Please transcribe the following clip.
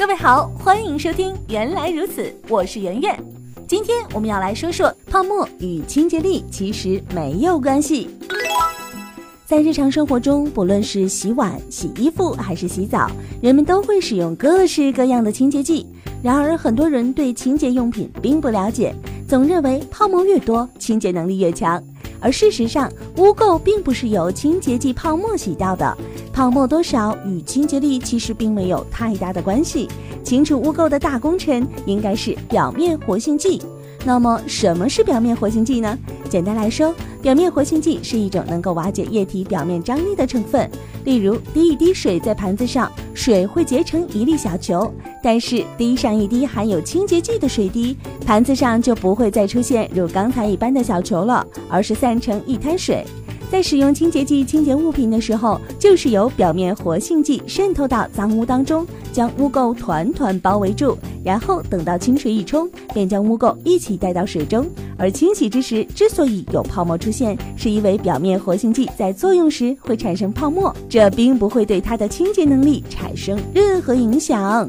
各位好，欢迎收听《原来如此》，我是圆圆。今天我们要来说说泡沫与清洁力其实没有关系。在日常生活中，不论是洗碗、洗衣服还是洗澡，人们都会使用各式各样的清洁剂。然而，很多人对清洁用品并不了解，总认为泡沫越多，清洁能力越强。而事实上，污垢并不是由清洁剂泡沫洗掉的。泡沫多少与清洁力其实并没有太大的关系，清除污垢的大功臣应该是表面活性剂。那么什么是表面活性剂呢？简单来说，表面活性剂是一种能够瓦解液体表面张力的成分。例如，滴一滴水在盘子上，水会结成一粒小球；但是滴上一滴含有清洁剂的水滴，盘子上就不会再出现如刚才一般的小球了，而是散成一滩水。在使用清洁剂清洁物品的时候，就是由表面活性剂渗透到脏污当中，将污垢团团包围住，然后等到清水一冲，便将污垢一起带到水中。而清洗之时之所以有泡沫出现，是因为表面活性剂在作用时会产生泡沫，这并不会对它的清洁能力产生任何影响。